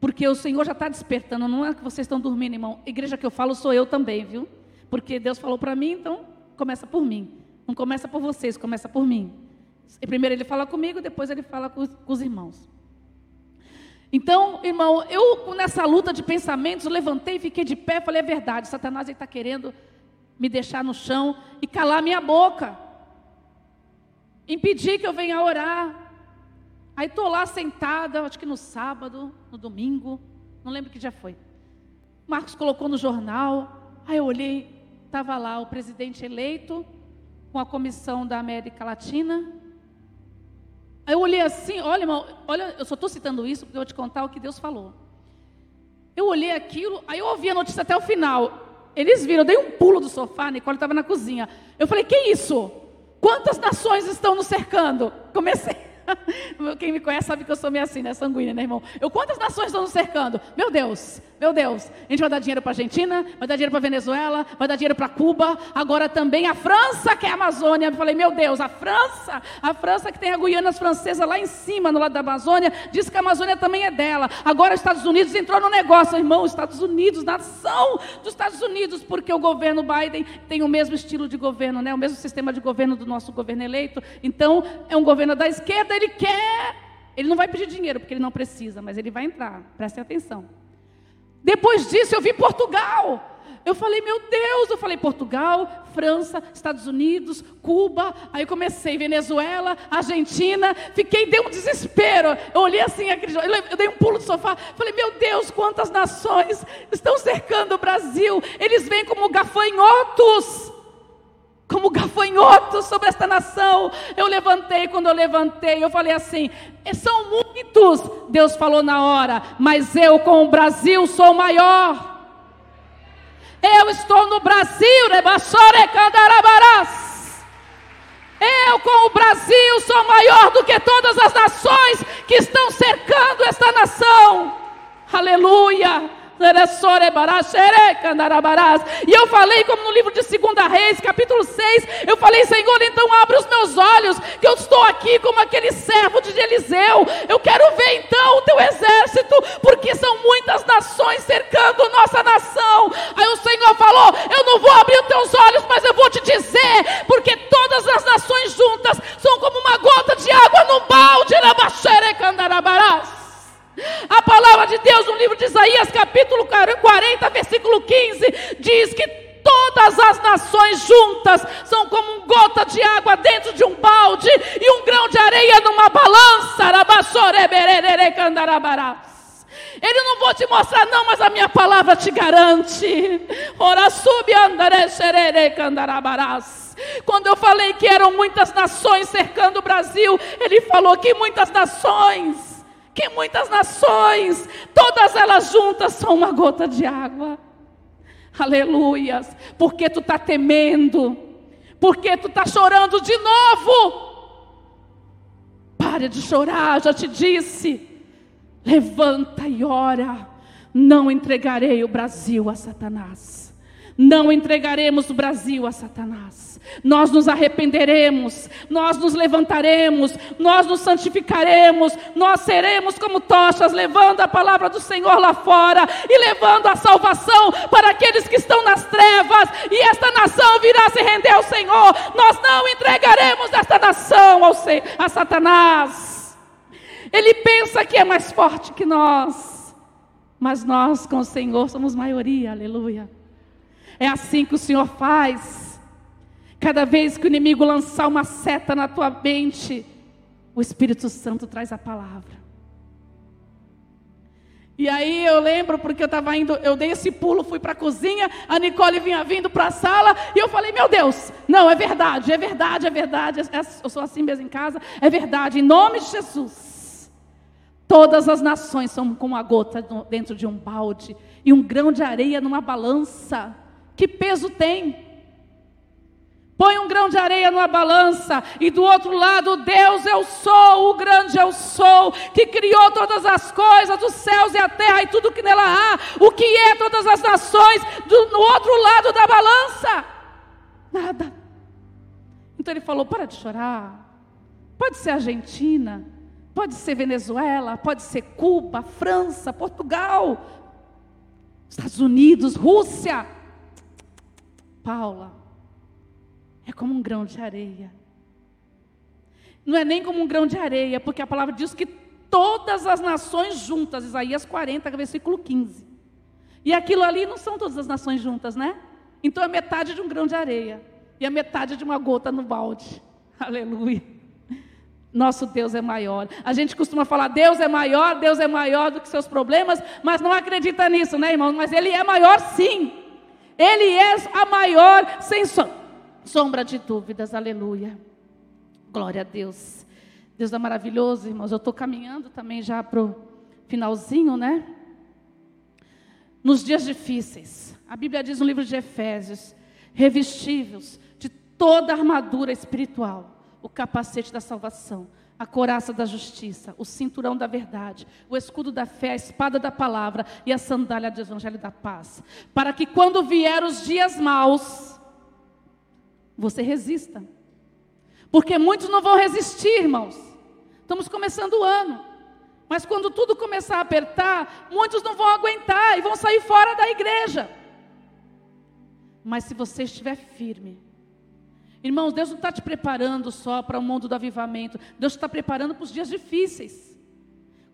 Porque o Senhor já está despertando, não é que vocês estão dormindo, irmão. Igreja que eu falo sou eu também, viu? Porque Deus falou para mim, então começa por mim. Não começa por vocês, começa por mim. Primeiro ele fala comigo, depois ele fala com os, com os irmãos. Então, irmão, eu nessa luta de pensamentos, levantei, fiquei de pé, falei é verdade. Satanás está querendo me deixar no chão e calar minha boca, impedir que eu venha orar. Aí estou lá sentada, acho que no sábado, no domingo, não lembro que dia foi. Marcos colocou no jornal, aí eu olhei, estava lá o presidente eleito com a comissão da América Latina. Aí eu olhei assim, olha, irmão, olha, eu só estou citando isso porque eu vou te contar o que Deus falou. Eu olhei aquilo, aí eu ouvi a notícia até o final. Eles viram, eu dei um pulo do sofá, Nicole estava na cozinha. Eu falei, que isso? Quantas nações estão nos cercando? Comecei. (laughs) Quem me conhece sabe que eu sou meio assim, né? Sanguínea, né, irmão? Eu, quantas nações estão nos cercando? Meu Deus, meu Deus. A gente vai dar dinheiro para a Argentina, vai dar dinheiro para a Venezuela, vai dar dinheiro para Cuba, agora também a França, que é a Amazônia. Eu falei, meu Deus, a França, a França que tem a Guiana Francesa lá em cima, no lado da Amazônia, diz que a Amazônia também é dela. Agora os Estados Unidos entrou no negócio, irmão, os Estados Unidos, nação dos Estados Unidos, porque o governo Biden tem o mesmo estilo de governo, né? O mesmo sistema de governo do nosso governo eleito. Então, é um governo da esquerda, ele quer, ele não vai pedir dinheiro porque ele não precisa, mas ele vai entrar. Prestem atenção. Depois disso eu vi Portugal. Eu falei, meu Deus, eu falei Portugal, França, Estados Unidos, Cuba, aí comecei Venezuela, Argentina, fiquei, deu um desespero. Eu olhei assim, eu dei um pulo do sofá, falei, meu Deus, quantas nações estão cercando o Brasil, eles vêm como gafanhotos como gafanhoto sobre esta nação. Eu levantei, quando eu levantei, eu falei assim: é, são muitos. Deus falou na hora, mas eu com o Brasil sou maior. Eu estou no Brasil, eu com o Brasil sou maior do que todas as nações que estão cercando esta nação. Aleluia. E eu falei, como no livro de 2 Reis, capítulo 6, eu falei, Senhor, então abre os meus olhos, que eu estou aqui como aquele servo de Eliseu. Eu quero ver então o teu exército, porque são muitas nações cercando nossa nação. Aí o Senhor falou: Eu não vou abrir os teus olhos, mas eu vou te dizer, porque todas as nações juntas são como uma gota de água num balde. Candarabaraço. A palavra de Deus no livro de Isaías, capítulo 40, versículo 15, diz que todas as nações juntas são como um gota de água dentro de um balde e um grão de areia numa balança. Ele não vou te mostrar, não, mas a minha palavra te garante. Ora sub andare xerere candarabarás. Quando eu falei que eram muitas nações cercando o Brasil, ele falou que muitas nações, que muitas nações, todas elas juntas são uma gota de água. Aleluias, porque tu está temendo, porque tu está chorando de novo. Pare de chorar, já te disse. Levanta e ora. Não entregarei o Brasil a Satanás. Não entregaremos o Brasil a Satanás. Nós nos arrependeremos, nós nos levantaremos, nós nos santificaremos, nós seremos como tochas, levando a palavra do Senhor lá fora e levando a salvação para aqueles que estão nas trevas, e esta nação virá se render ao Senhor. Nós não entregaremos esta nação ao, a Satanás. Ele pensa que é mais forte que nós, mas nós com o Senhor somos maioria, aleluia. É assim que o Senhor faz. Cada vez que o inimigo lançar uma seta na tua mente, o Espírito Santo traz a palavra. E aí eu lembro porque eu estava indo, eu dei esse pulo, fui para a cozinha, a Nicole vinha vindo para a sala e eu falei: Meu Deus, não, é verdade, é verdade, é verdade. É, eu sou assim mesmo em casa, é verdade, em nome de Jesus. Todas as nações são como uma gota dentro de um balde e um grão de areia numa balança. Que peso tem? Põe um grão de areia numa balança, e do outro lado, Deus eu sou, o grande eu sou, que criou todas as coisas, os céus e a terra e tudo que nela há, o que é todas as nações, do, no outro lado da balança, nada. Então ele falou: para de chorar, pode ser Argentina, pode ser Venezuela, pode ser Cuba, França, Portugal, Estados Unidos, Rússia. Paula, é como um grão de areia. Não é nem como um grão de areia, porque a palavra diz que todas as nações juntas, Isaías 40, versículo 15. E aquilo ali não são todas as nações juntas, né? Então é metade de um grão de areia e a metade de uma gota no balde. (laughs) Aleluia. Nosso Deus é maior. A gente costuma falar, Deus é maior, Deus é maior do que seus problemas, mas não acredita nisso, né, irmão? Mas Ele é maior sim. Ele é a maior, sem sombra de dúvidas, aleluia. Glória a Deus. Deus é maravilhoso, irmãos. Eu estou caminhando também já para o finalzinho, né? Nos dias difíceis, a Bíblia diz no livro de Efésios: revestíveis de toda a armadura espiritual, o capacete da salvação a coraça da justiça, o cinturão da verdade, o escudo da fé, a espada da palavra e a sandália do evangelho da paz, para que quando vier os dias maus, você resista. Porque muitos não vão resistir, irmãos. Estamos começando o ano. Mas quando tudo começar a apertar, muitos não vão aguentar e vão sair fora da igreja. Mas se você estiver firme, Irmãos, Deus não está te preparando só para o mundo do avivamento, Deus está preparando para os dias difíceis.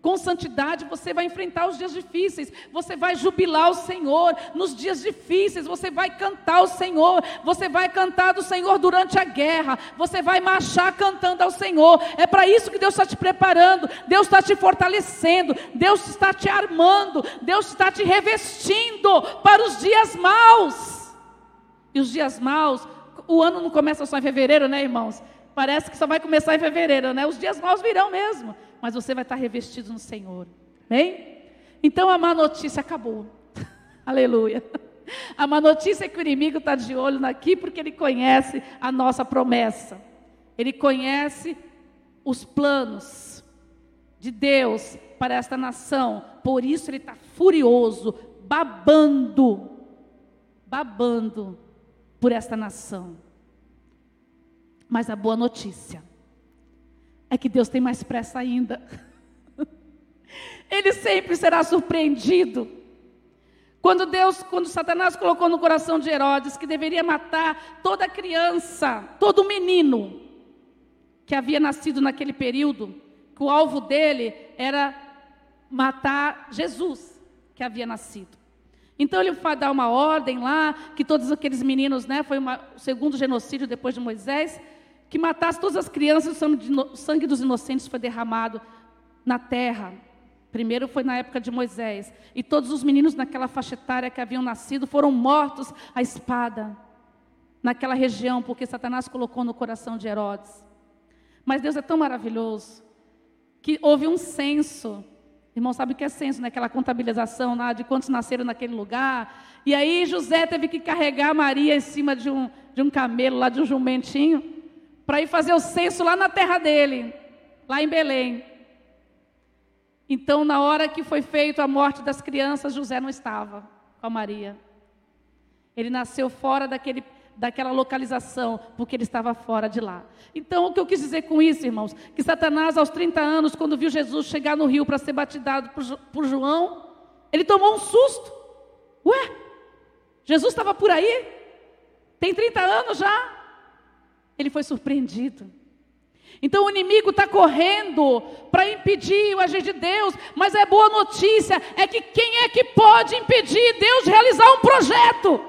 Com santidade você vai enfrentar os dias difíceis, você vai jubilar o Senhor nos dias difíceis, você vai cantar o Senhor, você vai cantar do Senhor durante a guerra, você vai marchar cantando ao Senhor. É para isso que Deus está te preparando, Deus está te fortalecendo, Deus está te armando, Deus está te revestindo para os dias maus. E os dias maus o ano não começa só em fevereiro, né, irmãos? Parece que só vai começar em fevereiro, né? Os dias maus virão mesmo, mas você vai estar revestido no Senhor. Bem? Então a má notícia acabou. (laughs) Aleluia. A má notícia é que o inimigo está de olho aqui porque ele conhece a nossa promessa. Ele conhece os planos de Deus para esta nação. Por isso ele está furioso, babando, babando por esta nação. Mas a boa notícia é que Deus tem mais pressa ainda. Ele sempre será surpreendido. Quando Deus, quando Satanás colocou no coração de Herodes que deveria matar toda criança, todo menino que havia nascido naquele período, que o alvo dele era matar Jesus que havia nascido. Então ele vai dar uma ordem lá, que todos aqueles meninos, né, foi uma, o segundo genocídio depois de Moisés, que matasse todas as crianças, o sangue, dos inocentes foi derramado na terra. Primeiro foi na época de Moisés. E todos os meninos naquela faixa etária que haviam nascido foram mortos à espada. naquela região, porque Satanás colocou no coração de Herodes. Mas Deus é tão maravilhoso que houve um censo. Irmão, sabe o que é censo, né? Aquela contabilização lá de quantos nasceram naquele lugar. E aí José teve que carregar Maria em cima de um, de um camelo, lá de um jumentinho, para ir fazer o censo lá na terra dele, lá em Belém. Então, na hora que foi feita a morte das crianças, José não estava com a Maria. Ele nasceu fora daquele, daquela localização, porque ele estava fora de lá. Então, o que eu quis dizer com isso, irmãos? Que Satanás, aos 30 anos, quando viu Jesus chegar no rio para ser batizado por, por João, ele tomou um susto. Ué, Jesus estava por aí? Tem 30 anos já? Ele foi surpreendido. Então o inimigo está correndo para impedir o agir de Deus, mas a boa notícia é que quem é que pode impedir Deus de realizar um projeto?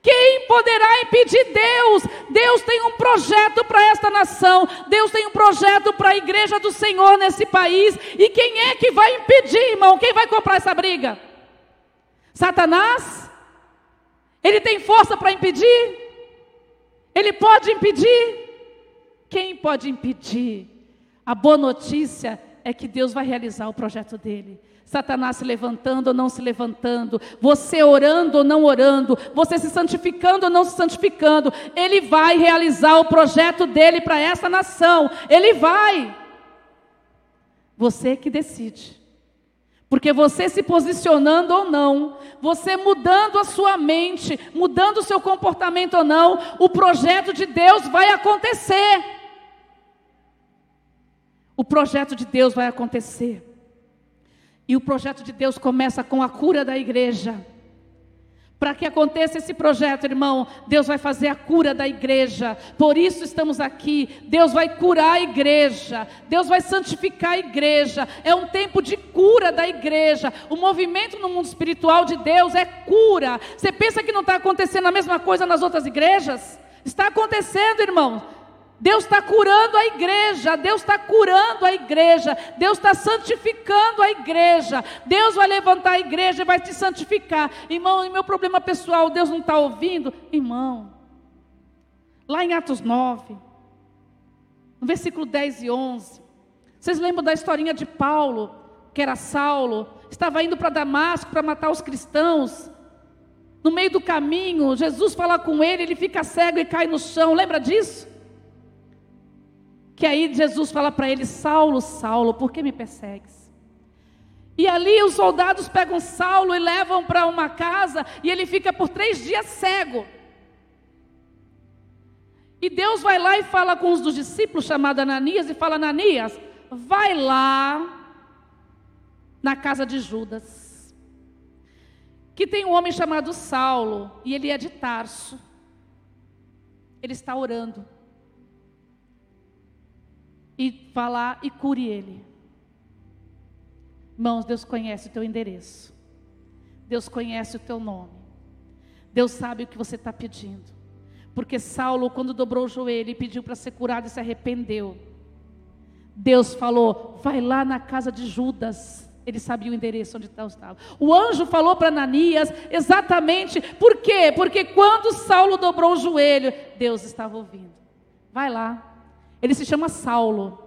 Quem poderá impedir Deus? Deus tem um projeto para esta nação, Deus tem um projeto para a igreja do Senhor nesse país, e quem é que vai impedir, irmão? Quem vai comprar essa briga? Satanás? Ele tem força para impedir? Ele pode impedir? Quem pode impedir? A boa notícia é que Deus vai realizar o projeto dele. Satanás se levantando ou não se levantando, você orando ou não orando, você se santificando ou não se santificando, ele vai realizar o projeto dele para essa nação. Ele vai. Você que decide. Porque você se posicionando ou não, você mudando a sua mente, mudando o seu comportamento ou não, o projeto de Deus vai acontecer o projeto de Deus vai acontecer. E o projeto de Deus começa com a cura da igreja. Para que aconteça esse projeto, irmão, Deus vai fazer a cura da igreja. Por isso estamos aqui. Deus vai curar a igreja. Deus vai santificar a igreja. É um tempo de cura da igreja. O movimento no mundo espiritual de Deus é cura. Você pensa que não está acontecendo a mesma coisa nas outras igrejas? Está acontecendo, irmão. Deus está curando a igreja, Deus está curando a igreja, Deus está santificando a igreja, Deus vai levantar a igreja e vai te santificar. Irmão, e meu problema pessoal, Deus não está ouvindo? Irmão, lá em Atos 9, no versículo 10 e 11, vocês lembram da historinha de Paulo, que era Saulo, estava indo para Damasco para matar os cristãos. No meio do caminho, Jesus fala com ele, ele fica cego e cai no chão, lembra disso? Que aí Jesus fala para ele: Saulo, Saulo, por que me persegues? E ali os soldados pegam Saulo e levam para uma casa e ele fica por três dias cego. E Deus vai lá e fala com um dos discípulos, chamado Ananias, e fala: Ananias, vai lá na casa de Judas, que tem um homem chamado Saulo, e ele é de Tarso. Ele está orando e falar e cure ele. Irmãos, Deus conhece o teu endereço. Deus conhece o teu nome. Deus sabe o que você está pedindo. Porque Saulo, quando dobrou o joelho e pediu para ser curado e se arrependeu, Deus falou: vai lá na casa de Judas. Ele sabia o endereço onde estava. O anjo falou para Ananias exatamente por quê? Porque quando Saulo dobrou o joelho, Deus estava ouvindo. Vai lá, ele se chama Saulo.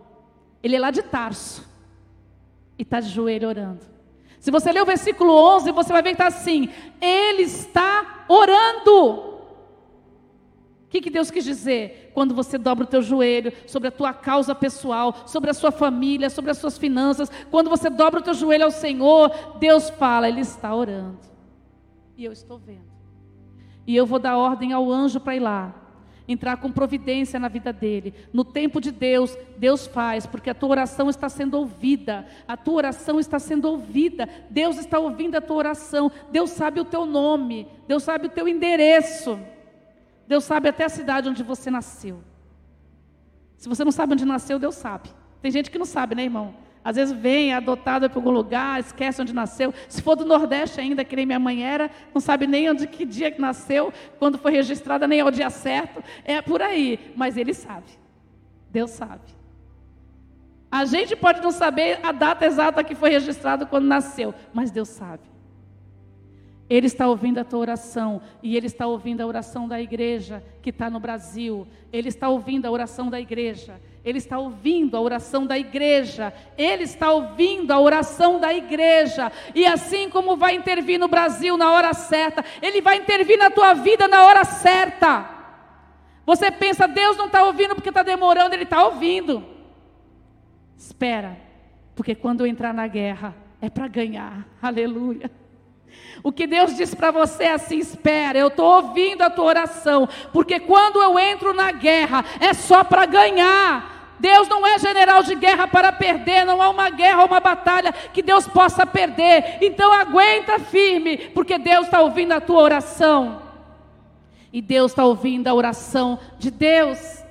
Ele é lá de Tarso. E está de joelho orando. Se você ler o versículo 11, você vai ver que está assim: Ele está orando. O que, que Deus quis dizer? Quando você dobra o teu joelho sobre a tua causa pessoal, sobre a sua família, sobre as suas finanças, quando você dobra o teu joelho ao Senhor, Deus fala, Ele está orando. E eu estou vendo. E eu vou dar ordem ao anjo para ir lá entrar com providência na vida dele. No tempo de Deus, Deus faz, porque a tua oração está sendo ouvida. A tua oração está sendo ouvida. Deus está ouvindo a tua oração. Deus sabe o teu nome. Deus sabe o teu endereço. Deus sabe até a cidade onde você nasceu. Se você não sabe onde nasceu, Deus sabe. Tem gente que não sabe, né, irmão? Às vezes vem, é adotada por algum lugar, esquece onde nasceu. Se for do Nordeste ainda, que nem minha mãe era, não sabe nem onde que dia que nasceu, quando foi registrada, nem ao dia certo. É por aí. Mas ele sabe. Deus sabe. A gente pode não saber a data exata que foi registrado quando nasceu, mas Deus sabe. Ele está ouvindo a tua oração e Ele está ouvindo a oração da igreja que está no Brasil. Ele está ouvindo a oração da igreja. Ele está ouvindo a oração da igreja. Ele está ouvindo a oração da igreja. E assim como vai intervir no Brasil na hora certa, Ele vai intervir na tua vida na hora certa. Você pensa, Deus não está ouvindo porque está demorando, Ele está ouvindo. Espera, porque quando eu entrar na guerra, é para ganhar. Aleluia. O que Deus diz para você é assim: espera, eu estou ouvindo a tua oração, porque quando eu entro na guerra, é só para ganhar. Deus não é general de guerra para perder, não há uma guerra uma batalha que Deus possa perder. Então aguenta firme, porque Deus está ouvindo a tua oração. E Deus está ouvindo a oração de Deus,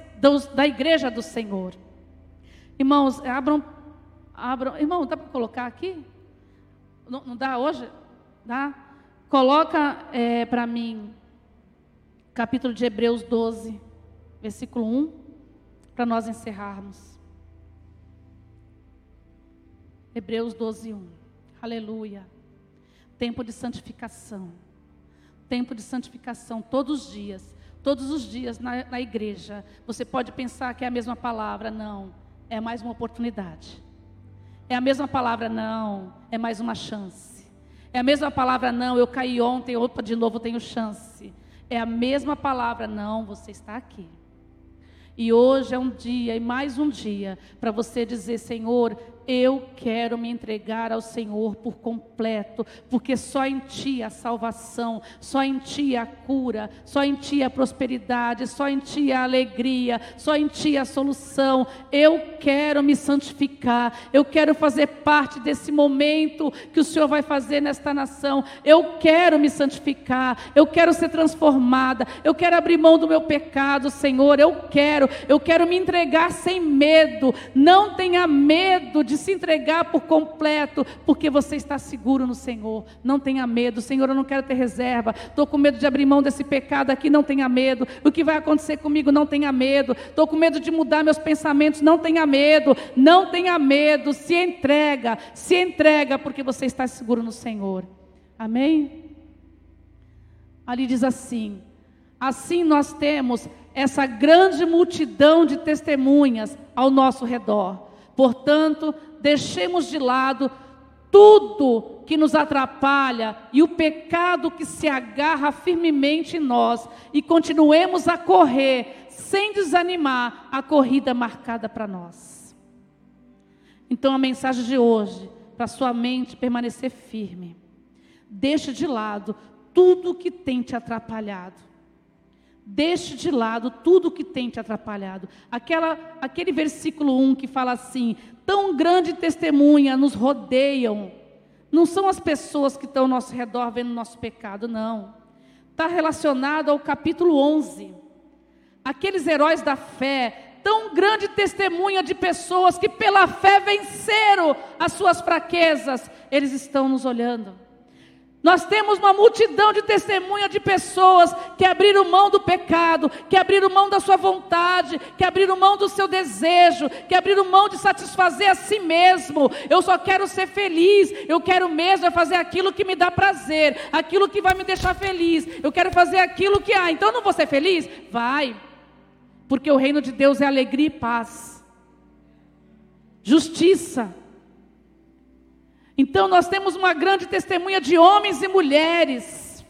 da igreja do Senhor. Irmãos, abram, abram. Irmão, dá para colocar aqui? Não, não dá hoje? Tá? Coloca é, para mim, capítulo de Hebreus 12, versículo 1, para nós encerrarmos. Hebreus 12, 1. Aleluia. Tempo de santificação. Tempo de santificação todos os dias. Todos os dias na, na igreja. Você pode pensar que é a mesma palavra. Não. É mais uma oportunidade. É a mesma palavra. Não. É mais uma chance. É a mesma palavra, não, eu caí ontem, opa, de novo tenho chance. É a mesma palavra, não, você está aqui. E hoje é um dia, e mais um dia, para você dizer: Senhor, eu quero me entregar ao Senhor por completo, porque só em Ti a salvação, só em Ti a cura, só em Ti a prosperidade, só em Ti a alegria, só em Ti a solução. Eu quero me santificar, eu quero fazer parte desse momento que o Senhor vai fazer nesta nação. Eu quero me santificar, eu quero ser transformada, eu quero abrir mão do meu pecado, Senhor. Eu quero, eu quero me entregar sem medo. Não tenha medo de se entregar por completo, porque você está seguro no Senhor. Não tenha medo, Senhor, eu não quero ter reserva. Estou com medo de abrir mão desse pecado aqui, não tenha medo. O que vai acontecer comigo, não tenha medo. Estou com medo de mudar meus pensamentos, não tenha medo. Não tenha medo, se entrega, se entrega, porque você está seguro no Senhor. Amém? Ali diz assim: assim nós temos essa grande multidão de testemunhas ao nosso redor. Portanto, deixemos de lado tudo que nos atrapalha e o pecado que se agarra firmemente em nós e continuemos a correr sem desanimar a corrida marcada para nós. Então a mensagem de hoje, para sua mente permanecer firme. Deixe de lado tudo que tem te atrapalhado. Deixe de lado tudo que tem te atrapalhado. Aquela, aquele versículo 1 que fala assim: tão grande testemunha nos rodeiam. Não são as pessoas que estão ao nosso redor vendo nosso pecado, não. Está relacionado ao capítulo 11. Aqueles heróis da fé, tão grande testemunha de pessoas que pela fé venceram as suas fraquezas, eles estão nos olhando. Nós temos uma multidão de testemunha de pessoas que abriram mão do pecado, que abriram mão da sua vontade, que abriram mão do seu desejo, que abriram mão de satisfazer a si mesmo. Eu só quero ser feliz, eu quero mesmo é fazer aquilo que me dá prazer, aquilo que vai me deixar feliz. Eu quero fazer aquilo que. Ah, então não vou ser feliz? Vai. Porque o reino de Deus é alegria e paz. Justiça então nós temos uma grande testemunha de homens e mulheres.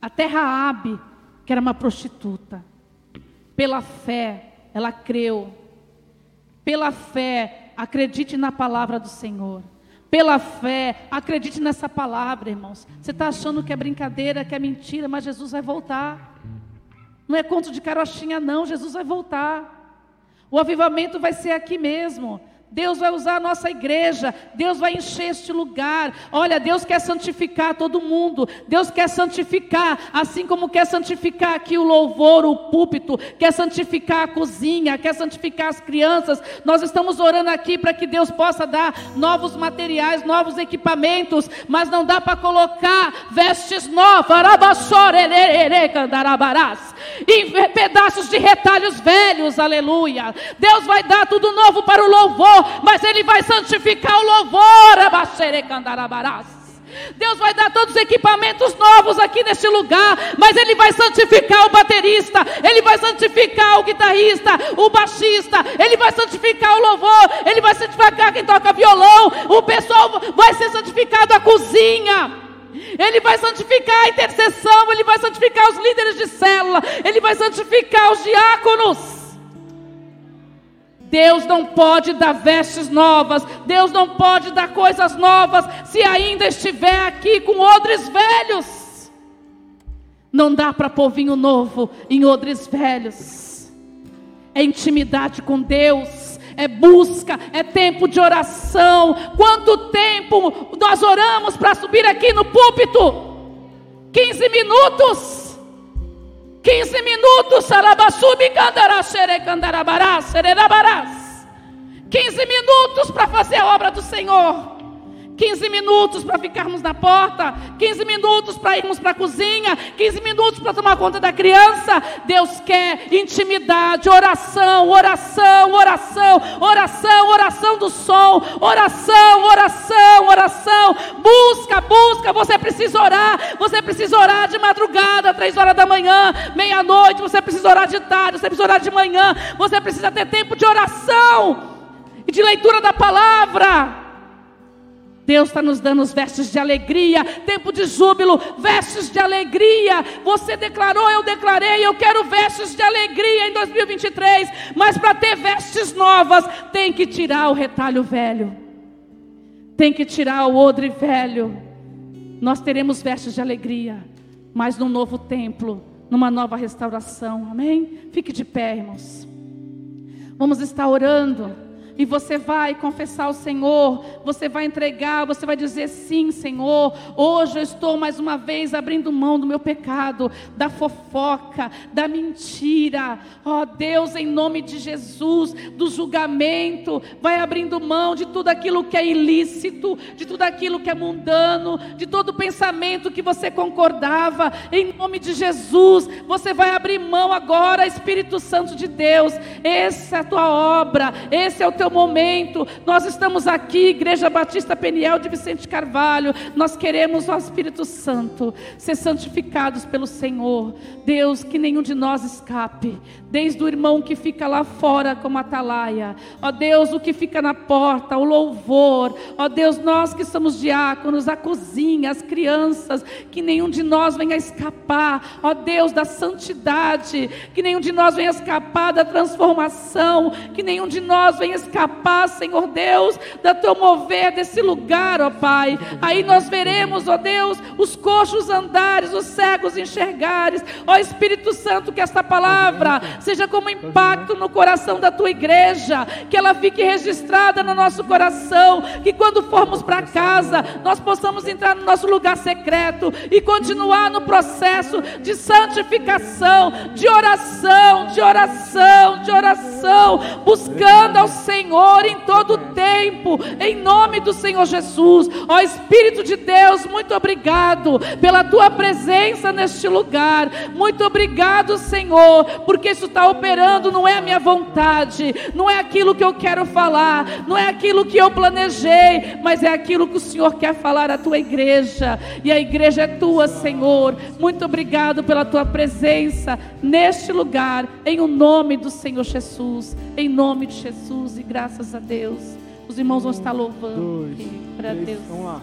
Até Raabe, que era uma prostituta, pela fé, ela creu. Pela fé, acredite na palavra do Senhor. Pela fé, acredite nessa palavra, irmãos. Você está achando que é brincadeira, que é mentira, mas Jesus vai voltar. Não é conto de carochinha, não. Jesus vai voltar. O avivamento vai ser aqui mesmo. Deus vai usar a nossa igreja, Deus vai encher este lugar. Olha, Deus quer santificar todo mundo, Deus quer santificar, assim como quer santificar aqui o louvor, o púlpito, quer santificar a cozinha, quer santificar as crianças. Nós estamos orando aqui para que Deus possa dar novos materiais, novos equipamentos, mas não dá para colocar vestes novas, em pedaços de retalhos velhos, aleluia. Deus vai dar tudo novo para o louvor mas Ele vai santificar o louvor. Deus vai dar todos os equipamentos novos aqui neste lugar, mas Ele vai santificar o baterista, Ele vai santificar o guitarrista, o baixista, Ele vai santificar o louvor, Ele vai santificar quem toca violão, o pessoal vai ser santificado a cozinha. Ele vai santificar a intercessão, Ele vai santificar os líderes de célula, Ele vai santificar os diáconos. Deus não pode dar vestes novas, Deus não pode dar coisas novas, se ainda estiver aqui com odres velhos. Não dá para pôr vinho novo em odres velhos. É intimidade com Deus, é busca, é tempo de oração. Quanto tempo nós oramos para subir aqui no púlpito? 15 minutos. 15 minutos, Sarabassubi Candarabarás, Sererabarás. 15 minutos para fazer a obra do Senhor. 15 minutos para ficarmos na porta, 15 minutos para irmos para a cozinha, 15 minutos para tomar conta da criança. Deus quer intimidade, oração, oração, oração, oração, oração do som, oração, oração, oração. Busca, busca. Você precisa orar, você precisa orar de madrugada, três horas da manhã, meia-noite. Você precisa orar de tarde, você precisa orar de manhã. Você precisa ter tempo de oração e de leitura da palavra. Deus está nos dando os vestes de alegria, tempo de júbilo, vestes de alegria. Você declarou, eu declarei, eu quero vestes de alegria em 2023. Mas para ter vestes novas, tem que tirar o retalho velho, tem que tirar o odre velho. Nós teremos vestes de alegria, mas num novo templo, numa nova restauração. Amém? Fique de pé, irmãos. Vamos estar orando. E você vai confessar ao Senhor, você vai entregar, você vai dizer sim, Senhor. Hoje eu estou mais uma vez abrindo mão do meu pecado, da fofoca, da mentira. Ó oh, Deus, em nome de Jesus, do julgamento, vai abrindo mão de tudo aquilo que é ilícito, de tudo aquilo que é mundano, de todo pensamento que você concordava. Em nome de Jesus, você vai abrir mão agora, Espírito Santo de Deus. Essa é a tua obra, esse é o teu teu momento. Nós estamos aqui, Igreja Batista Peniel de Vicente Carvalho. Nós queremos, ó Espírito Santo, ser santificados pelo Senhor. Deus, que nenhum de nós escape. Desde o irmão que fica lá fora como atalaia. Ó Deus, o que fica na porta, o louvor. Ó Deus, nós que somos diáconos, a cozinha, as crianças, que nenhum de nós venha escapar. Ó Deus, da santidade. Que nenhum de nós venha escapar da transformação. Que nenhum de nós venha escapar escapar, Senhor Deus, da teu mover desse lugar, ó Pai. Aí nós veremos, ó Deus, os coxos andares, os cegos enxergares. Ó Espírito Santo, que esta palavra seja como impacto no coração da tua igreja, que ela fique registrada no nosso coração, que quando formos para casa, nós possamos entrar no nosso lugar secreto e continuar no processo de santificação, de oração, de oração, de oração, buscando ao Senhor Senhor em todo tempo, em nome do Senhor Jesus. Ó Espírito de Deus, muito obrigado pela tua presença neste lugar. Muito obrigado, Senhor, porque isso está operando, não é a minha vontade, não é aquilo que eu quero falar, não é aquilo que eu planejei, mas é aquilo que o Senhor quer falar à tua igreja. E a igreja é tua, Senhor. Muito obrigado pela tua presença neste lugar, em o nome do Senhor Jesus, em nome de Jesus graças a Deus. Os irmãos vão estar louvando para Deus. Vamos lá.